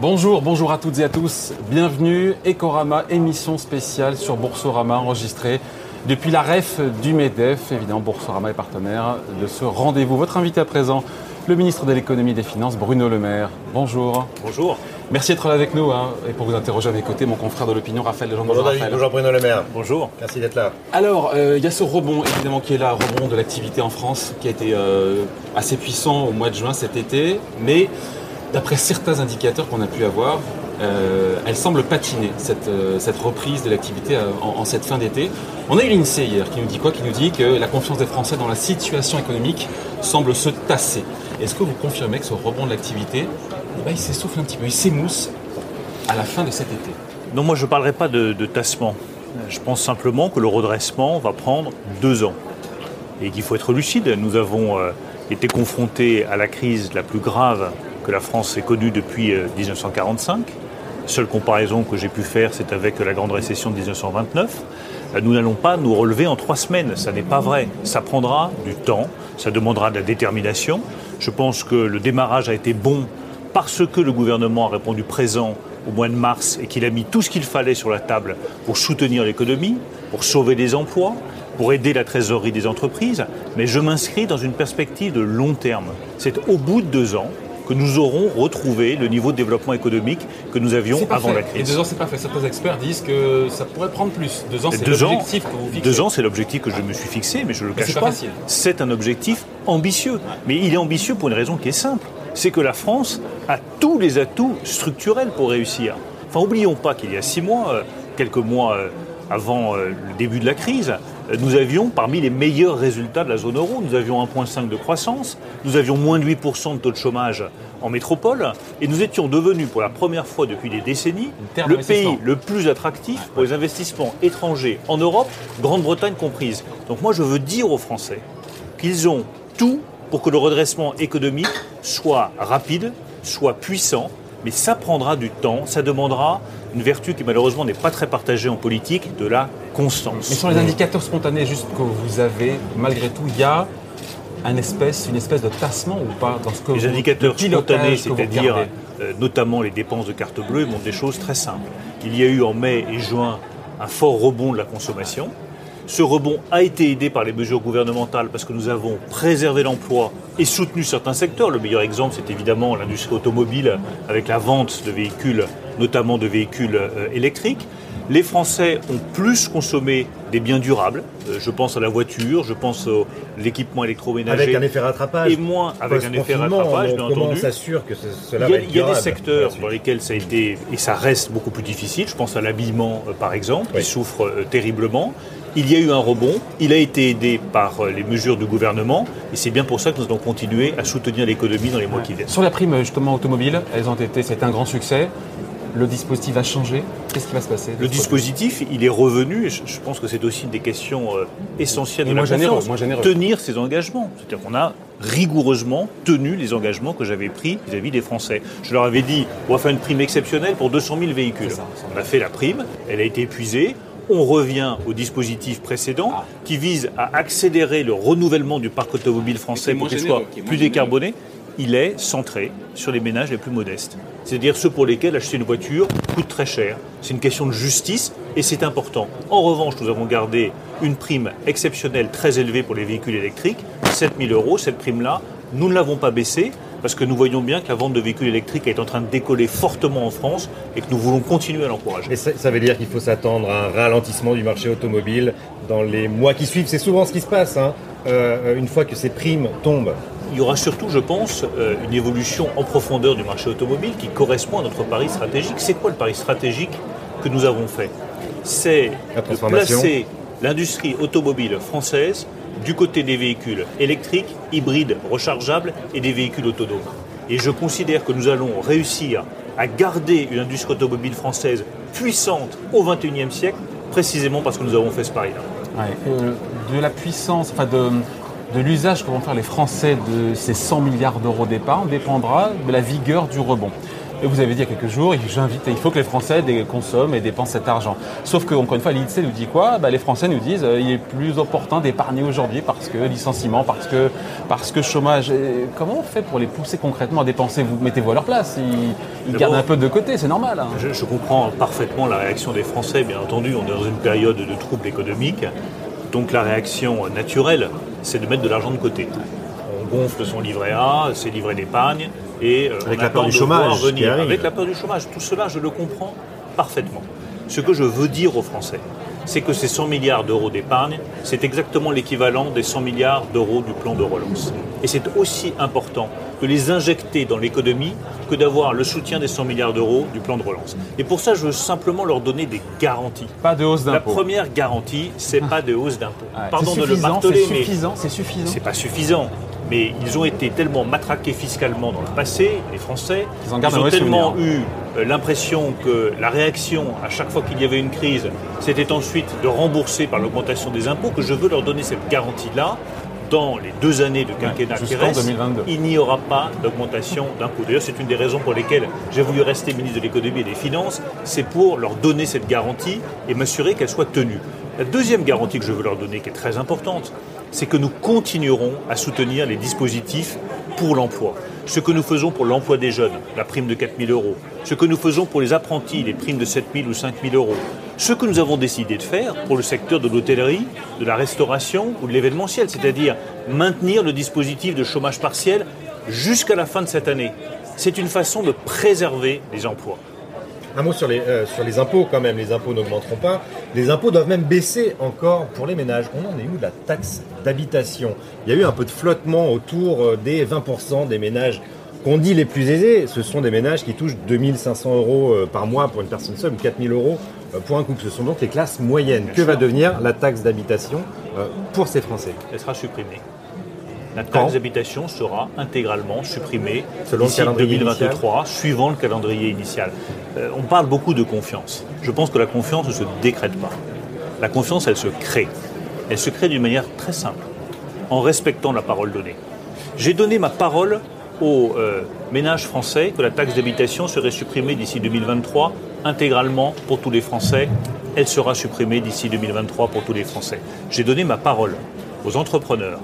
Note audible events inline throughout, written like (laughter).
Bonjour, bonjour à toutes et à tous. Bienvenue, Ecorama, émission spéciale sur Boursorama enregistrée depuis la REF du MEDEF. Évidemment, Boursorama est partenaire de ce rendez-vous. Votre invité à présent, le ministre de l'économie et des finances, Bruno Le Maire. Bonjour. Bonjour. Merci d'être là avec nous hein, et pour vous interroger à mes côtés, mon confrère de l'opinion, Raphaël Lejean. Bonjour, Raphaël. bonjour Bruno Le Maire. Bonjour. Merci d'être là. Alors, euh, il y a ce rebond évidemment qui est là, rebond de l'activité en France, qui a été euh, assez puissant au mois de juin cet été, mais d'après certains indicateurs qu'on a pu avoir, euh, elle semble patiner, cette, euh, cette reprise de l'activité euh, en, en cette fin d'été. On a eu l'INSEE hier qui nous dit quoi? Qui nous dit que la confiance des Français dans la situation économique semble se tasser. Est-ce que vous confirmez que ce rebond de l'activité, ben, il s'essouffle un petit peu, il s'émousse à la fin de cet été Non, moi je ne parlerai pas de, de tassement. Je pense simplement que le redressement va prendre deux ans. Et qu'il faut être lucide. Nous avons euh, été confrontés à la crise la plus grave que la France ait connue depuis euh, 1945. Seule comparaison que j'ai pu faire, c'est avec la grande récession de 1929. Euh, Nous n'allons pas nous relever en trois semaines, ça n'est pas vrai. Ça prendra du temps, ça demandera de la détermination. Je pense que le démarrage a été bon parce que le gouvernement a répondu présent au mois de mars et qu'il a mis tout ce qu'il fallait sur la table pour soutenir l'économie, pour sauver des emplois, pour aider la trésorerie des entreprises. Mais je m'inscris dans une perspective de long terme. C'est au bout de deux ans que nous aurons retrouvé le niveau de développement économique que nous avions avant fait. la Et crise. deux ans, c'est pas fait. Certains experts disent que ça pourrait prendre plus. Deux ans, c'est l'objectif que vous fixez. deux ans, c'est l'objectif que je me suis fixé, mais je ne le Mais cache pas. C'est un objectif ambitieux. Mais il est ambitieux pour une raison qui est simple. C'est que la France a tous les atouts structurels pour réussir. Enfin, oublions pas qu'il y a six mois, euh, quelques mois euh, avant euh, le début de la crise, nous avions parmi les meilleurs résultats de la zone euro. Nous avions 1,5 de croissance, nous avions moins de 8% de taux de chômage en métropole, et nous étions devenus pour la première fois depuis des décennies le pays le plus attractif pour les investissements étrangers en Europe, Grande-Bretagne comprise. Donc moi je veux dire aux Français qu'ils ont tout pour que le redressement économique soit rapide, soit puissant, mais ça prendra du temps, ça demandera une vertu qui malheureusement n'est pas très partagée en politique, de la constance. Mais sur les indicateurs spontanés juste que vous avez, malgré tout, il y a un espèce, une espèce de tassement ou pas dans ce que Les vous- indicateurs spontanés, c'est-à-dire euh, notamment les dépenses de carte bleue, montrent des choses très simples. Il y a eu en mai et juin un fort rebond de la consommation. Ce rebond a été aidé par les mesures gouvernementales parce que nous avons préservé l'emploi et soutenu certains secteurs. Le meilleur exemple, c'est évidemment l'industrie automobile avec la vente de véhicules, notamment de véhicules euh, électriques. Les Français ont plus consommé des biens durables. Euh, je pense à la voiture, je pense à l'équipement électroménager. Avec un effet rattrapage. Et moins avec un effet rattrapage, bien entendu. on s'assure que ce- cela Il y va a, être il y a des secteurs dans lesquels ça a été, et ça reste beaucoup plus difficile, je pense à l'habillement euh, par exemple, Oui. qui souffre terriblement. Il y a eu un rebond, il a été aidé par euh, les mesures du gouvernement, et c'est bien pour ça que nous allons continuer à soutenir l'économie dans les mois qui viennent. Sur la prime justement automobile, elles ont été, c'était un grand succès. Le dispositif va changer. Qu'est-ce qui va se passer Le dispositif, il est revenu, et je pense que c'est aussi une des questions euh, essentielles Et de la généreux, généreux. Tenir ses engagements. C'est-à-dire qu'on a rigoureusement tenu les engagements que j'avais pris vis-à-vis des Français. Je leur avais dit, on va faire une prime exceptionnelle pour 200 000 véhicules. C'est ça, c'est On a fait la prime, elle a été épuisée. On revient au dispositif précédent Ah. qui vise à accélérer le renouvellement du parc automobile français pour qu'il soit plus décarboné. Il est centré sur les ménages les plus modestes. C'est-à-dire ceux pour lesquels acheter une voiture coûte très cher. C'est une question de justice et c'est important. En revanche, nous avons gardé une prime exceptionnelle très élevée pour les véhicules électriques, 7 000 euros. Cette prime-là, nous ne l'avons pas baissée parce que nous voyons bien que la vente de véhicules électriques est en train de décoller fortement en France et que nous voulons continuer à l'encourager. Et ça, ça veut dire qu'il faut s'attendre à un ralentissement du marché automobile dans les mois qui suivent. C'est souvent ce qui se passe, hein, euh, une fois que ces primes tombent. Il y aura surtout, je pense, euh, une évolution en profondeur du marché automobile qui correspond à notre pari stratégique. C'est quoi le pari stratégique que nous avons fait? C'est de placer l'industrie automobile française du côté des véhicules électriques, hybrides, rechargeables et des véhicules autonomes. Et je considère que nous allons réussir à garder une industrie automobile française puissante au XXIe siècle, précisément parce que nous avons fait ce pari-là. Euh, de la puissance, enfin de, de l'usage que vont faire les Français de ces 100 milliards d'euros d'épargne dépendra de la vigueur du rebond. Et vous avez dit il y a quelques jours, j'invite, il faut que les Français consomment et dépensent cet argent. Sauf que, encore une fois, l'INSEE nous dit quoi? Bah, Les Français nous disent euh, il est plus opportun d'épargner aujourd'hui parce que licenciement, parce que, parce que chômage. comment on fait pour les pousser concrètement à dépenser? Vous mettez-vous à leur place. Ils, gardent un peu de côté, c'est normal. Hein. Je, je, comprends parfaitement la réaction des Français. Bien entendu, on est dans une période de troubles économiques. Donc la réaction naturelle, c'est de mettre de l'argent de côté. On gonfle son livret A, ses livrets d'épargne, et euh, avec la peur du chômage. Venir. Avec la peur du chômage. Tout cela, je le comprends parfaitement. Ce que je veux dire aux Français, c'est que ces 100 milliards d'euros d'épargne, c'est exactement l'équivalent des 100 milliards d'euros du plan de relance. Et c'est aussi important de les injecter dans l'économie que d'avoir le soutien des 100 milliards d'euros du plan de relance. Et pour ça, je veux simplement leur donner des garanties. Pas de hausse d'impôts. La première garantie, c'est pas de hausse d'impôts. Pardon de le marteler, mais c'est suffisant. C'est pas suffisant mais ils ont été tellement matraqués fiscalement dans le passé, les Français, ils, ont tellement eu euh, l'impression que la réaction à chaque fois qu'il y avait une crise, c'était ensuite de rembourser par l'augmentation des impôts, que je veux leur donner cette garantie-là. Dans les deux années de quinquennat qui restent, il n'y aura pas d'augmentation d'impôts. D'ailleurs, c'est une des raisons pour lesquelles j'ai voulu rester ministre de l'économie et des finances, c'est pour leur donner cette garantie et m'assurer qu'elle soit tenue. La deuxième garantie que je veux leur donner, qui est très importante, c'est que nous continuerons à soutenir les dispositifs pour l'emploi. Ce que nous faisons pour l'emploi des jeunes, la prime de 4 000 euros. Ce que nous faisons pour les apprentis, les primes de 7 000 ou 5 000 euros. Ce que nous avons décidé de faire pour le secteur de l'hôtellerie, de la restauration ou de l'événementiel, c'est-à-dire maintenir le dispositif de chômage partiel jusqu'à la fin de cette année. C'est une façon de préserver les emplois. Un mot sur les, euh, sur les impôts quand même. Les impôts n'augmenteront pas. Les impôts doivent même baisser encore pour les ménages. On en est où de la taxe d'habitation? Il y a eu un peu de flottement autour euh, des 20% des ménages qu'on dit les plus aisés. Ce sont des ménages qui touchent 2500 euros euh, par mois pour une personne seule ou 4000 euros pour un couple. Ce sont donc les classes moyennes. que va devenir la taxe d'habitation pour ces Français? Elle sera supprimée. La taxe d'habitation sera intégralement supprimée Selon d'ici 2023, suivant le calendrier initial. Euh, on parle beaucoup de confiance. Je pense que la confiance ne se décrète pas. La confiance, elle se crée. Elle se crée d'une manière très simple, en respectant la parole donnée. J'ai donné ma parole aux euh, ménages français que la taxe d'habitation serait supprimée d'ici 2023 intégralement pour tous les Français. Elle sera supprimée d'ici 2023 pour tous les Français. J'ai donné ma parole aux entrepreneurs,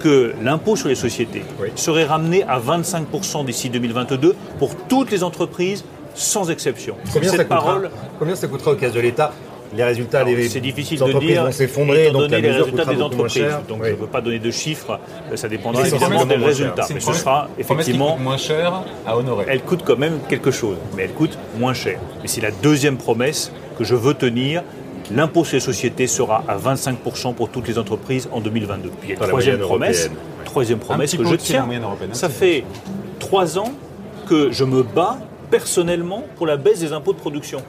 que l'impôt sur les sociétés serait ramené à 25% d'ici 2022 pour toutes les entreprises, sans exception. Combien, ça, coûtera, combien ça coûtera au caisse de l'État les résultats des C'est difficile de dire. vont s'effondrer, donc les résultats des entreprises. Donc je ne veux pas donner de chiffres, ça dépendra évidemment des résultats. Mais ce sera effectivement moins cher à honorer. Elle coûte quand même quelque chose, mais elle coûte moins cher. Mais c'est la deuxième promesse que je veux tenir L'impôt sur les sociétés sera à 25% pour toutes les entreprises en 2022. Puis il troisième promesse, troisième promesse que je tiens. Ça fait trois ans que je me bats personnellement pour la baisse des impôts de production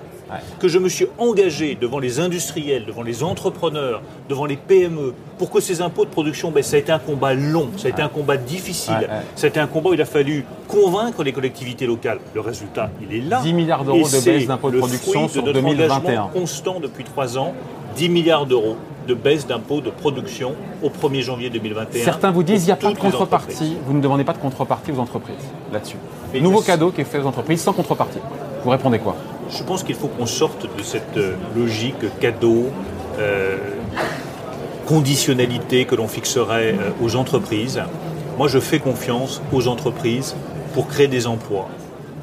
que je me suis engagé devant les industriels, devant les entrepreneurs, devant les PME, pour que ces impôts de production baissent. Ça a été un combat long, ça a été un combat difficile, ça a été un combat où il a fallu convaincre les collectivités locales. Le résultat, il est là. 10 milliards d'euros de baisse d'impôts de production sur de 2021. constant depuis trois ans, 10 milliards d'euros de baisse d'impôts de production au 1er janvier 2021. Certains vous disent qu'il n'y a pas de contrepartie. Vous ne demandez pas de contrepartie aux entreprises là-dessus. Nouveau cadeau qui est fait aux entreprises sans contrepartie. Vous répondez quoi? Je pense qu'il faut qu'on sorte de cette euh, logique cadeau, euh, conditionnalité que l'on fixerait euh, aux entreprises. Moi, je fais confiance aux entreprises pour créer des emplois,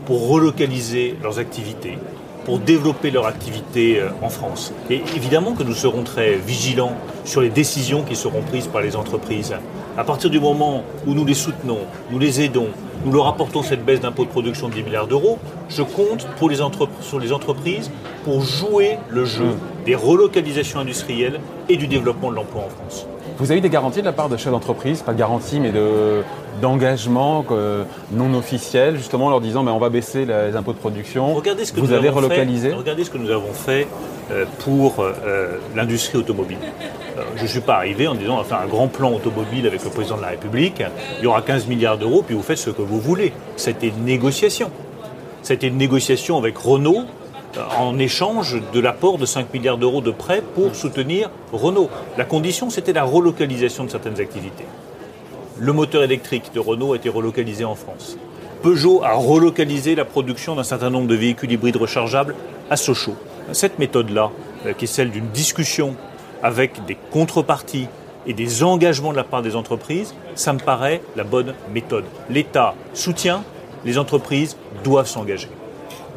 pour relocaliser leurs activités, pour développer leur activité en France. Et évidemment que nous serons très vigilants sur les décisions qui seront prises par les entreprises. À partir du moment où nous les soutenons, nous les aidons, nous leur apportons cette baisse d'impôt de production de 10 milliards d'euros, je compte pour les sur les entreprises pour jouer le jeu mmh. des relocalisations industrielles et du développement de l'emploi en France. Vous avez des garanties de la part de chefs d'entreprise, pas de garanties, mais de, d'engagement non officiel, justement en leur disant ben, on va baisser les impôts de production. Regardez ce que vous avez relocalisé. regardez ce que nous avons fait euh, pour euh, l'industrie automobile. Euh, je ne suis pas arrivé en disant on va faire un grand plan automobile avec le président de la République, il y aura 15 milliards d'euros, puis vous faites ce que vous voulez. C'était une négociation. C'était une négociation avec Renault en échange de l'apport de 5 milliards d'euros de prêts pour soutenir Renault. La condition, c'était la relocalisation de certaines activités. Le moteur électrique de Renault a été relocalisé en France. Peugeot a relocalisé la production d'un certain nombre de véhicules hybrides rechargeables à Sochaux. Cette méthode-là, euh, qui est celle d'une discussion avec des contreparties et des engagements de la part des entreprises, ça me paraît la bonne méthode. L'État soutient, les entreprises doivent s'engager.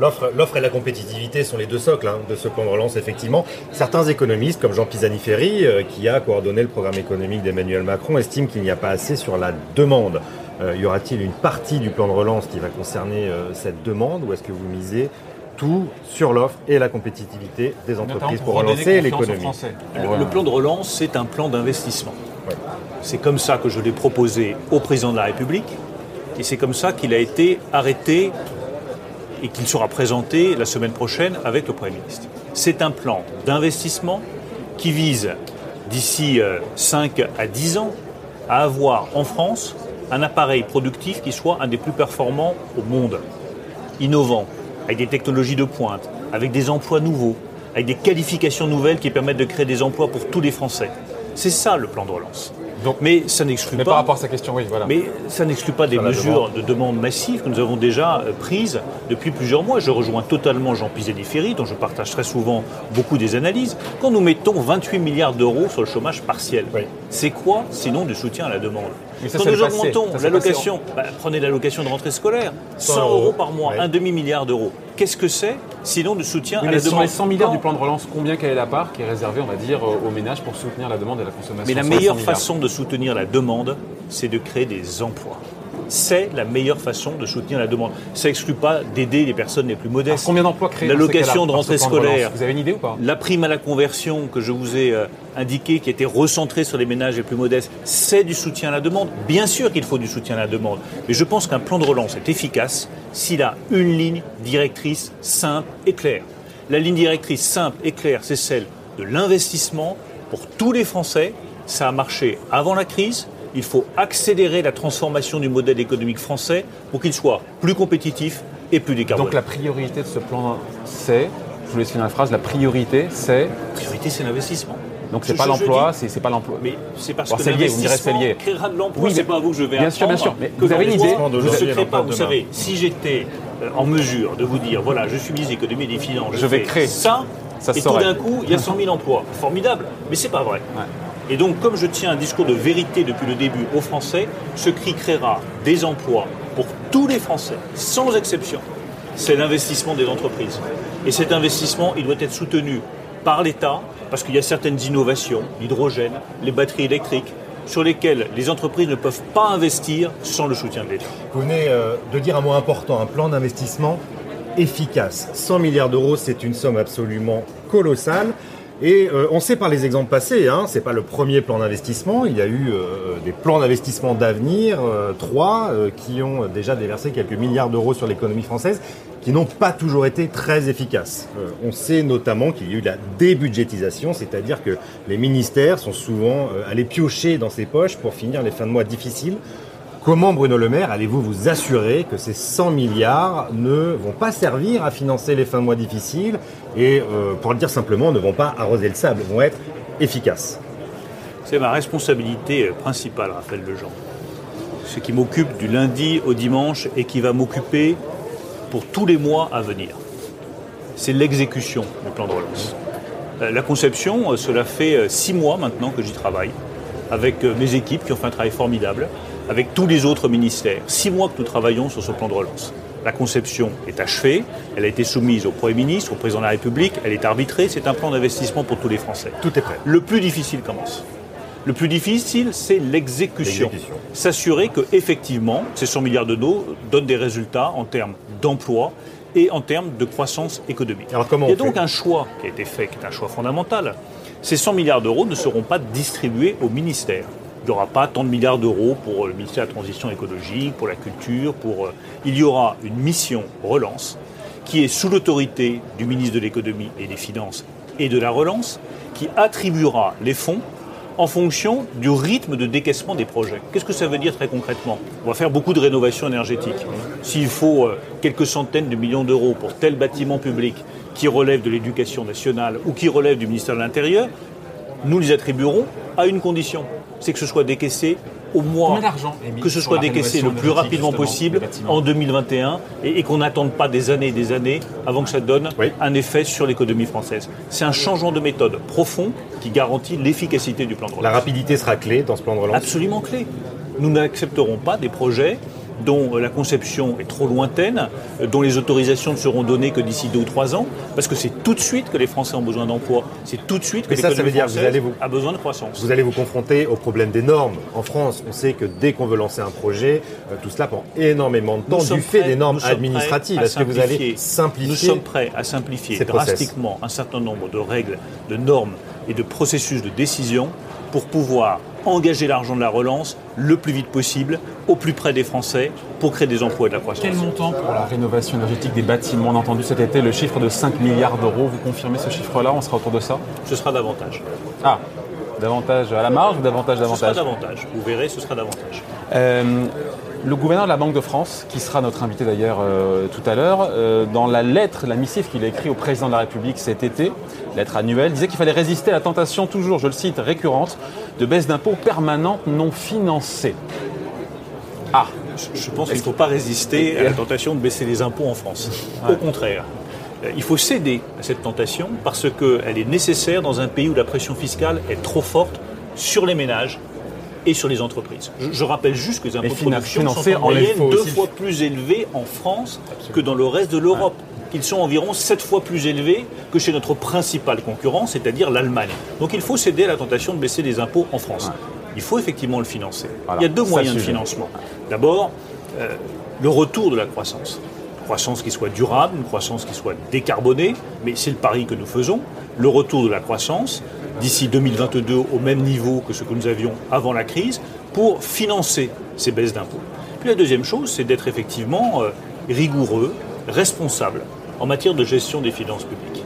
L'offre et la compétitivité sont les deux socles hein, de ce plan de relance, effectivement. Certains économistes, comme Jean Pisani-Ferry, euh, qui a coordonné le programme économique d'Emmanuel Macron, estiment qu'il n'y a pas assez sur la demande. Euh, y aura-t-il une partie du plan de relance qui va concerner euh, cette demande ou est-ce que vous misez tout sur l'offre et la compétitivité des entreprises pour, relancer l'économie? Le plan de relance, c'est un plan d'investissement. C'est comme ça que je l'ai proposé au président de la République et c'est comme ça qu'il a été arrêté et qu'il sera présenté la semaine prochaine avec le Premier ministre. C'est un plan d'investissement qui vise d'ici 5 euh, à 10 ans à avoir en France un appareil productif qui soit un des plus performants au monde, innovant, avec des technologies de pointe, avec des emplois nouveaux, avec des qualifications nouvelles qui permettent de créer des emplois pour tous les Français. C'est ça le plan de relance mais ça n'exclut pas. par rapport à sa question, oui, voilà. Mais ça n'exclut pas des mesures de demande massive que nous avons déjà euh, prises depuis plusieurs mois. Je rejoins totalement Jean Pisani-Ferry, dont je partage très souvent beaucoup des analyses. Quand nous mettons 28 milliards d'euros sur le chômage partiel, c'est quoi sinon du soutien à la demande? Quand nous augmentons l'allocation, bah, prenez l'allocation de rentrée scolaire, 100 euros. par mois, un demi-milliard d'euros. Qu'est-ce que c'est sinon de soutien à la demande Sur les 100 milliards du plan de relance, combien quelle est la part qui est réservée, on va dire, aux ménages pour soutenir la demande et la consommation Mais la meilleure façon de soutenir la demande, c'est de créer des emplois c'est la meilleure façon de soutenir la demande. Ça n'exclut pas d'aider les personnes les plus modestes. combien d'emplois créés L'allocation de rentrée scolaire. vous avez une idée ou pas? La prime à la conversion que je vous ai euh, indiquée, qui était recentrée sur les ménages les plus modestes, c'est du soutien à la demande. Bien sûr qu'il faut du soutien à la demande, mais je pense qu'un plan de relance est efficace s'il a une ligne directrice simple et claire. La ligne directrice simple et claire, c'est celle de l'investissement pour tous les Français. Ça a marché avant la crise, il faut accélérer la transformation du modèle économique français pour qu'il soit plus compétitif et plus décarboné. Donc la priorité de ce plan, c'est, je vous laisse finir la phrase, la priorité, c'est La priorité, c'est l'investissement. Donc c'est pas l'emploi, c'est pas l'emploi. Mais c'est parce que l'investissement créera de l'emploi. Oui, c'est pas à vous que je vais Bien sûr, bien sûr. Mais vous avez une idée Je ne crée pas. Vous savez, si j'étais euh, en mesure de vous dire, voilà, je suis ministre de l'économie et des finances, je, vais créer ça, ça et tout d'un coup, il y a 100 000 emplois. Formidable, mais c'est pas vrai. Et donc, comme je tiens un discours de vérité depuis le début aux Français, ce cri créera des emplois pour tous les Français, sans exception. C'est l'investissement des entreprises. Et cet investissement, il doit être soutenu par l'État, parce qu'il y a certaines innovations, l'hydrogène, les batteries électriques, sur lesquelles les entreprises ne peuvent pas investir sans le soutien de l'État. Vous venez euh, de dire un mot important, un plan d'investissement efficace. 100 milliards d'euros, c'est une somme absolument colossale. Et euh, on sait par les exemples passés, hein, c'est pas le premier plan d'investissement. Il y a eu euh, des plans d'investissement d'avenir, euh, trois, qui ont déjà déversé quelques milliards d'euros sur l'économie française, qui n'ont pas toujours été très efficaces. on sait notamment qu'il y a eu la débudgétisation, c'est-à-dire que les ministères sont souvent allés piocher dans ses poches pour finir les fins de mois difficiles Comment, Bruno Le Maire, allez-vous vous assurer que ces 100 milliards ne vont pas servir à financer les fins de mois difficiles et, euh, pour le dire simplement, ne vont pas arroser le sable, vont être efficaces C'est ma responsabilité principale, Raphaël Lejean. Ce qui m'occupe du lundi au dimanche et qui va m'occuper pour tous les mois à venir. C'est l'exécution du plan de relance. Euh, la conception, euh, cela fait six mois maintenant que j'y travaille, avec mes équipes qui ont fait un travail formidable avec tous les autres ministères. Six mois que nous travaillons sur ce plan de relance. La conception est achevée, elle a été soumise au Premier ministre, au Président de la République, elle est arbitrée, c'est un plan d'investissement pour tous les Français. Tout est prêt. Le plus difficile commence. Le plus difficile, c'est l'exécution. S'assurer que effectivement, ces 100 milliards d'euros donnent des résultats en termes d'emploi et en termes de croissance économique. Alors comment Il y a donc un choix qui a été fait, qui est un choix fondamental. Ces 100 milliards d'euros ne seront pas distribués au ministère il n'y aura pas tant de milliards d'euros pour le ministère de la Transition écologique, pour la culture. Euh, il y aura une mission relance qui est sous l'autorité du ministre de l'économie et des finances et de la relance, qui attribuera les fonds en fonction du rythme de décaissement des projets. Qu'est-ce que ça veut dire très concrètement? On va faire beaucoup de rénovation énergétique. S'il faut euh, quelques centaines de millions d'euros pour tel bâtiment public qui relève de l'éducation nationale ou qui relève du ministère de l'Intérieur, nous les attribuerons à une condition, c'est que ce soit décaissé au moins Combien d'argent, Émile, que ce soit décaissé le plus rapidement possible en 2021 et, et qu'on n'attende pas des années et des années avant que ça donne Oui. un effet sur l'économie française. C'est un changement de méthode profond qui garantit l'efficacité du plan de relance. La rapidité sera clé dans ce plan de relance? Absolument clé. Nous n'accepterons pas des projets dont euh, la conception est trop lointaine, euh, dont les autorisations ne seront données que d'ici deux ou trois ans, parce que c'est tout de suite que les Français ont besoin d'emploi. C'est tout de suite que Mais ça, ça l'économie veut dire que vous française allez vous- a besoin de croissance. Vous allez vous confronter au problème des normes. En France, on sait que dès qu'on veut lancer un projet, euh, tout cela prend énormément de temps Nous du fait prêts- des normes administratives. Est-ce que vous allez simplifier. Nous sommes prêts à simplifier process. drastiquement un certain nombre de règles, de normes et de processus de décision pour pouvoir engager l'argent de la relance le plus vite possible, au plus près des Français, pour créer des emplois et de la croissance. Quel montant pour la rénovation énergétique des bâtiments On a entendu cet été le chiffre de 5 milliards d'euros. Vous confirmez ce chiffre-là On sera autour de ça Ce sera davantage. Ah, davantage à la marge ou davantage Ce sera davantage davantage. Vous verrez, ce sera davantage. Euh, le gouverneur de la Banque de France, qui sera notre invité d'ailleurs euh, tout à l'heure, euh, dans la lettre, la missive qu'il a écrite au président de la République cet été, lettre annuelle, disait qu'il fallait résister à la tentation toujours, je le cite, récurrente, de baisse d'impôts permanente non financée. Ah, Je- pense qu'il ne faut pas résister à la tentation de baisser les impôts en France. Au contraire. Euh, Il faut céder à cette tentation parce qu'elle est nécessaire dans un pays où la pression fiscale est trop forte sur les ménages et sur les entreprises. Je, je rappelle juste que les impôts de production sont en en moyenne deux fois plus élevés en France que dans le reste de l'Europe. Ils sont environ sept fois plus élevés que chez notre principal concurrent, c'est-à-dire l'Allemagne. Donc il faut céder à la tentation de baisser les impôts en France. Il faut effectivement le financer. Voilà, Il y a deux ça moyens de financement. D'abord, euh, le retour de la croissance. Une croissance qui soit durable, une croissance qui soit décarbonée, mais c'est le pari que nous faisons. Le retour de la croissance d'ici 2022 au même niveau que ce que nous avions avant la crise pour financer ces baisses d'impôts. Puis la deuxième chose, c'est d'être effectivement euh, rigoureux, responsable en matière de gestion des finances publiques.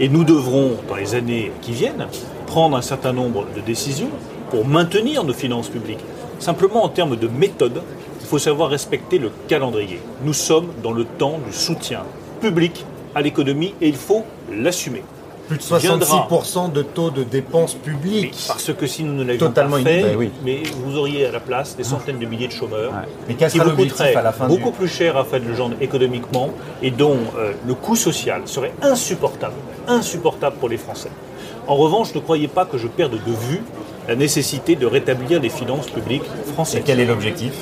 Et nous devrons, dans les années qui viennent, prendre un certain nombre de décisions pour maintenir nos finances publiques. Simplement en termes de méthode, il faut savoir respecter le calendrier. Nous sommes dans le temps du soutien public à l'économie et il faut l'assumer. Plus de viendra. 66% de taux de dépenses Mais publiques. parce que si nous ne l'avions pas fait, oui. mais vous auriez à la place des centaines de milliers de chômeurs Mais qui vous coûteraient à la fin beaucoup du... plus cher à faire le genre économiquement et dont euh, le coût social serait insupportable, insupportable pour les Français. En revanche, ne croyez pas que je perde de vue la nécessité de rétablir les finances publiques Et françaises. quel est l'objectif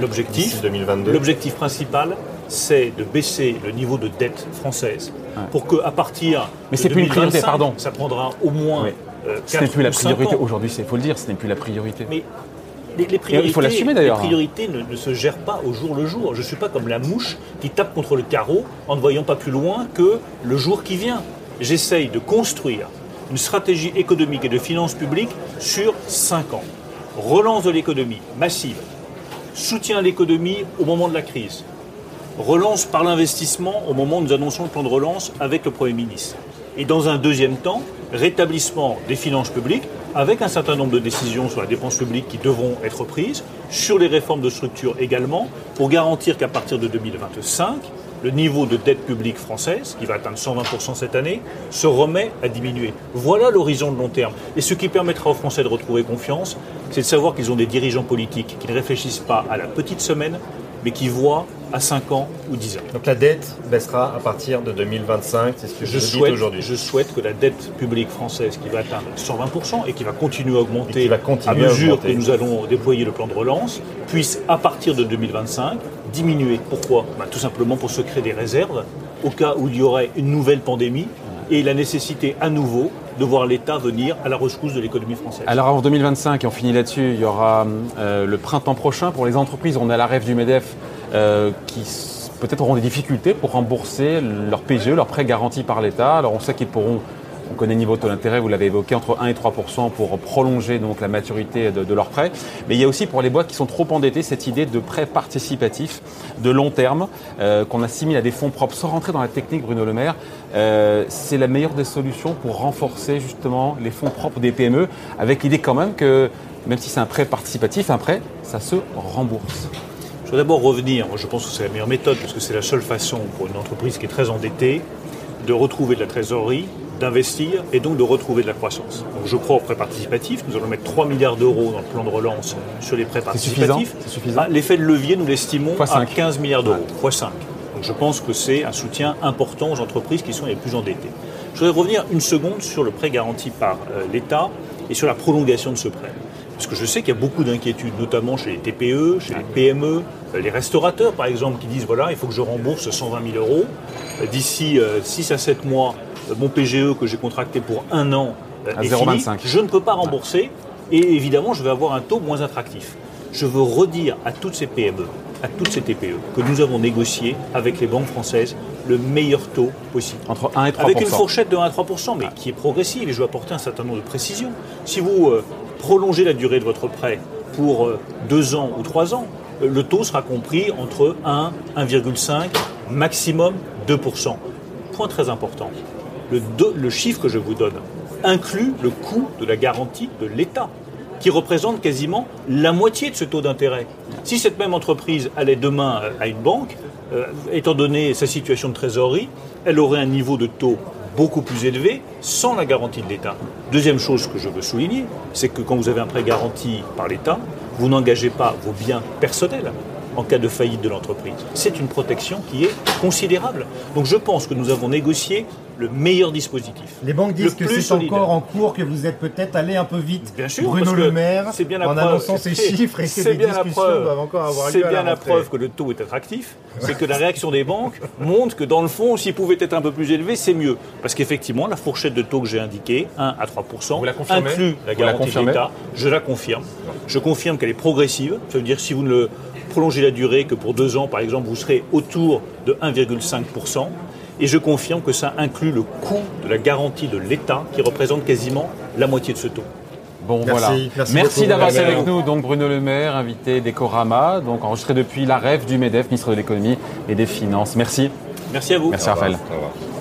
L'objectif, d'ici 2022 l'objectif principal, c'est de baisser le niveau de dette française pour qu'à partir Mais de c'est plus une priorité, 2025, pardon. ça prendra au moins Oui. euh, ce n'est plus la ou priorité aujourd'hui, il faut le dire, ce n'est plus la priorité. Mais les, les priorités, il faut l'assumer, d'ailleurs. Les priorités ne, ne se gèrent pas au jour le jour. Je ne suis pas comme la mouche qui tape contre le carreau en ne voyant pas plus loin que le jour qui vient. J'essaye de construire une stratégie économique et de finances publiques sur 5 ans. Relance de l'économie massive, soutien à l'économie au moment de la crise, relance par l'investissement au moment où nous annonçons le plan de relance avec le Premier ministre. Et dans un deuxième temps, rétablissement des finances publiques avec un certain nombre de décisions sur la dépense publique qui devront être prises, sur les réformes de structure également, pour garantir qu'à partir de 2025, le niveau de dette publique française, qui va atteindre 120% cette année, se remet à diminuer. Voilà l'horizon de long terme. Et ce qui permettra aux Français de retrouver confiance, c'est de savoir qu'ils ont des dirigeants politiques qui ne réfléchissent pas à la petite semaine, mais qui voient à 5 ans ou 10 ans. Donc la dette baissera à partir de 2025, c'est ce que Je souhaite, aujourd'hui. je souhaite que la dette publique française, qui va atteindre 120% et qui va continuer à augmenter qui va continuer à à mesure augmenter. que nous allons déployer le plan de relance, puisse à partir de 2025 diminuer. Pourquoi? Ben, Tout simplement pour se créer des réserves au cas où il y aurait une nouvelle pandémie et la nécessité à nouveau de voir l'État venir à la rescousse de l'économie française. Alors en 2025, et on finit là-dessus, il y aura euh, le printemps prochain pour les entreprises. On est à la rêve du MEDEF qui s- peut-être auront des difficultés pour rembourser leur PGE, leur prêt garanti par l'État. Alors on sait qu'ils pourront, on connaît le niveau de taux d'intérêt, vous l'avez évoqué, entre 1 et 3% pour prolonger donc la maturité de, de leur prêt. Mais il y a aussi pour les boîtes qui sont trop endettées cette idée de prêt participatif de long terme euh, qu'on assimile à des fonds propres. Sans rentrer dans la technique, Bruno Le Maire, euh, c'est la meilleure des solutions pour renforcer justement les fonds propres des PME, avec l'idée quand même que même si c'est un prêt participatif, un prêt, ça se rembourse. Je vais d'abord revenir, moi je pense que c'est la meilleure méthode, parce que c'est la seule façon pour une entreprise qui est très endettée de retrouver de la trésorerie, d'investir et donc de retrouver de la croissance. Donc je crois aux prêts participatifs. Nous allons mettre 3 milliards d'euros dans le plan de relance sur les prêts participatifs. C'est suffisant Ah, L'effet de levier, nous l'estimons à cinq. 15 milliards d'euros, fois 5. Donc je pense que c'est un soutien important aux entreprises qui sont les plus endettées. Je voudrais revenir une seconde sur le prêt garanti par euh, l'État et sur la prolongation de ce prêt. Parce que je sais qu'il y a beaucoup d'inquiétudes, notamment chez les TPE, chez les PME, euh, les restaurateurs par exemple, qui disent voilà, il faut que je rembourse 120 000 euros. Euh, D'ici 6 à 7 mois, euh, mon PGE que j'ai contracté pour un an euh, À est fini. 0,25. Je ne peux pas rembourser et évidemment, je vais avoir un taux moins attractif. Je veux redire à toutes ces PME, à toutes ces TPE, que nous avons négocié avec les banques françaises le meilleur taux possible. Entre 1 et 3 Avec une fourchette de 1 à 3% mais qui est progressive, et je vais apporter un certain nombre de précisions. Si vous euh, prolongez la durée de votre prêt pour 2 ans ou 3 ans, euh, le taux sera compris entre 1, 1,5, maximum 2% Point très important, le, deux- chiffre que je vous donne inclut le coût de la garantie de l'État, qui représente quasiment la moitié de ce taux d'intérêt. Si cette même entreprise allait demain euh, à une banque, euh, étant donné sa situation de trésorerie, elle aurait un niveau de taux beaucoup plus élevé sans la garantie de l'État. Deuxième chose que je veux souligner, c'est que quand vous avez un prêt garanti par l'État, vous n'engagez pas vos biens personnels en cas de faillite de l'entreprise. C'est une protection qui est considérable. Donc je pense que nous avons négocié le meilleur dispositif. Les banques disent Le que c'est encore en cours, que vous êtes peut-être allé un peu vite. Bien sûr, Bruno parce que Le Maire, c'est bien la en preuve. annonçant ces (laughs) chiffres et la discussions preuve. doivent encore avoir C'est à bien la preuve que le taux est attractif. C'est que la réaction des banques montre que dans le fond, s'il pouvait être un peu plus élevé, c'est mieux. Parce qu'effectivement, la fourchette de taux que j'ai indiquée, 1 à 3 Vous la inclut la garantie l'État. Je la confirme. Je confirme qu'elle est progressive. Ça veut dire que si vous ne le prolongez la durée que pour deux ans, par exemple, vous serez autour de 1,5 et je confirme que ça inclut le coût de la garantie de l'État qui représente quasiment la moitié de ce taux. Bon, Merci. voilà. Merci d'avoir été avec nous. Donc, Bruno Le Maire, invité d'Ecorama, donc enregistré depuis la REF du MEDEF, ministre de l'économie et des Finances. Merci. Merci à vous. Merci, Au revoir. Raphaël. Au revoir.